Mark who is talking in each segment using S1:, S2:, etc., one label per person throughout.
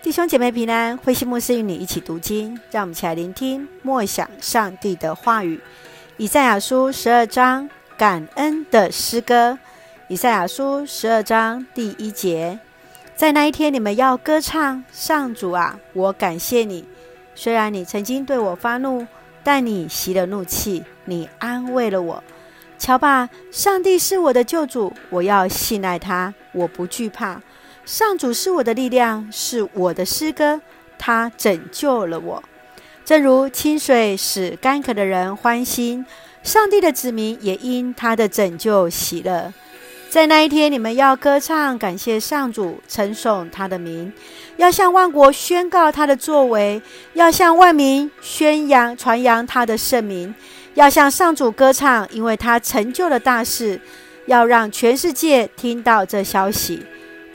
S1: 弟兄姐妹平安，慧馨牧师与你一起读经，让我们一起来聆听默想上帝的话语。以赛亚书十二章感恩的诗歌。以赛亚书十二章第一节，在那一天你们要歌唱，上主啊，我感谢你。虽然你曾经对我发怒，但你息了怒气，你安慰了我。瞧吧，上帝是我的救主，我要信赖他，我不惧怕。上主是我的力量，是我的诗歌，他拯救了我。正如清水使干渴的人欢心，上帝的子民也因他的拯救喜乐。在那一天，你们要歌唱，感谢上主，称颂他的名，要向万国宣告他的作为，要向万民宣扬传扬他的圣名，要向上主歌唱，因为他成就了大事，要让全世界听到这消息。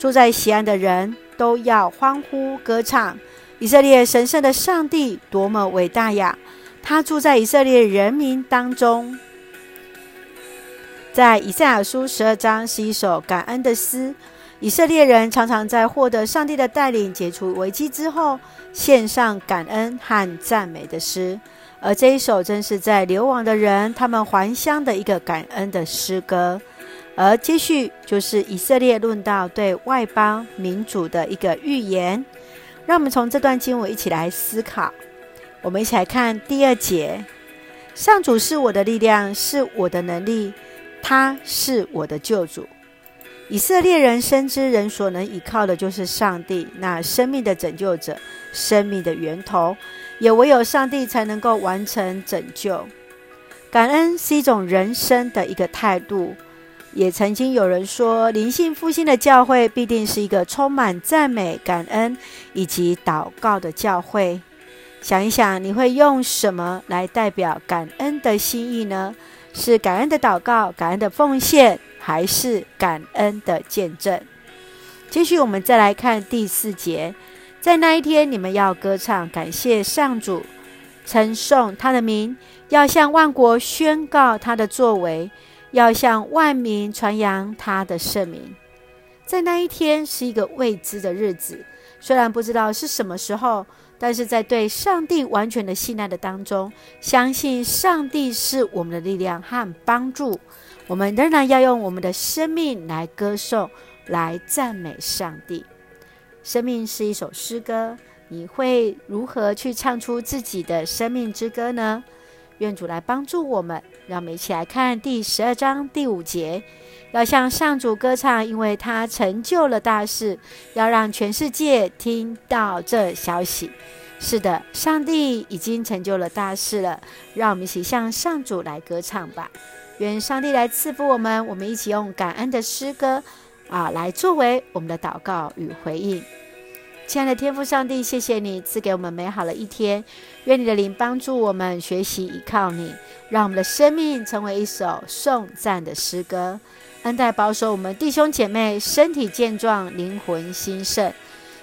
S1: 住在西安的人都要欢呼歌唱，以色列神圣的上帝多么伟大呀！他住在以色列人民当中。在以赛亚书十二章是一首感恩的诗。以色列人常常在获得上帝的带领、解除危机之后，献上感恩和赞美的诗。而这一首正是在流亡的人他们还乡的一个感恩的诗歌。而接续就是以色列论到对外邦民主的一个预言，让我们从这段经文一起来思考。我们一起来看第二节：上主是我的力量，是我的能力，他是我的救主。以色列人深知人所能依靠的就是上帝，那生命的拯救者，生命的源头，也唯有上帝才能够完成拯救。感恩是一种人生的一个态度。也曾经有人说，灵性复兴的教会必定是一个充满赞美、感恩以及祷告的教会。想一想，你会用什么来代表感恩的心意呢？是感恩的祷告、感恩的奉献，还是感恩的见证？继续，我们再来看第四节，在那一天，你们要歌唱，感谢上主，称颂他的名，要向万国宣告他的作为。要向万民传扬他的圣名，在那一天是一个未知的日子，虽然不知道是什么时候，但是在对上帝完全的信赖的当中，相信上帝是我们的力量和帮助，我们仍然要用我们的生命来歌颂、来赞美上帝。生命是一首诗歌，你会如何去唱出自己的生命之歌呢？愿主来帮助我们，让我们一起来看第十二章第五节，要向上主歌唱，因为他成就了大事，要让全世界听到这消息。是的，上帝已经成就了大事了，让我们一起向上主来歌唱吧。愿上帝来赐福我们，我们一起用感恩的诗歌啊，来作为我们的祷告与回应。亲爱的天父上帝，谢谢你赐给我们美好的一天。愿你的灵帮助我们学习依靠你，让我们的生命成为一首颂赞的诗歌。恩待保守我们弟兄姐妹身体健壮，灵魂兴盛，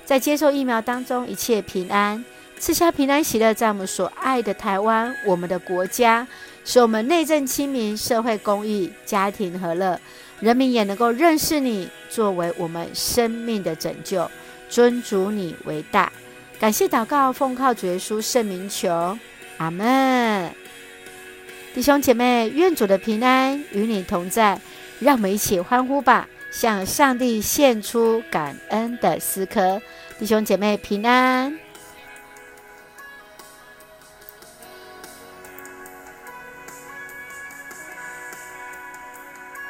S1: 在接受疫苗当中一切平安，赐下平安喜乐，在我们所爱的台湾，我们的国家，使我们内政清明，社会公义，家庭和乐，人民也能够认识你，作为我们生命的拯救。尊主你为大，感谢祷告，奉靠主耶稣圣名求，阿门。弟兄姐妹，愿主的平安与你同在，让我们一起欢呼吧，向上帝献出感恩的诗歌。弟兄姐妹平安。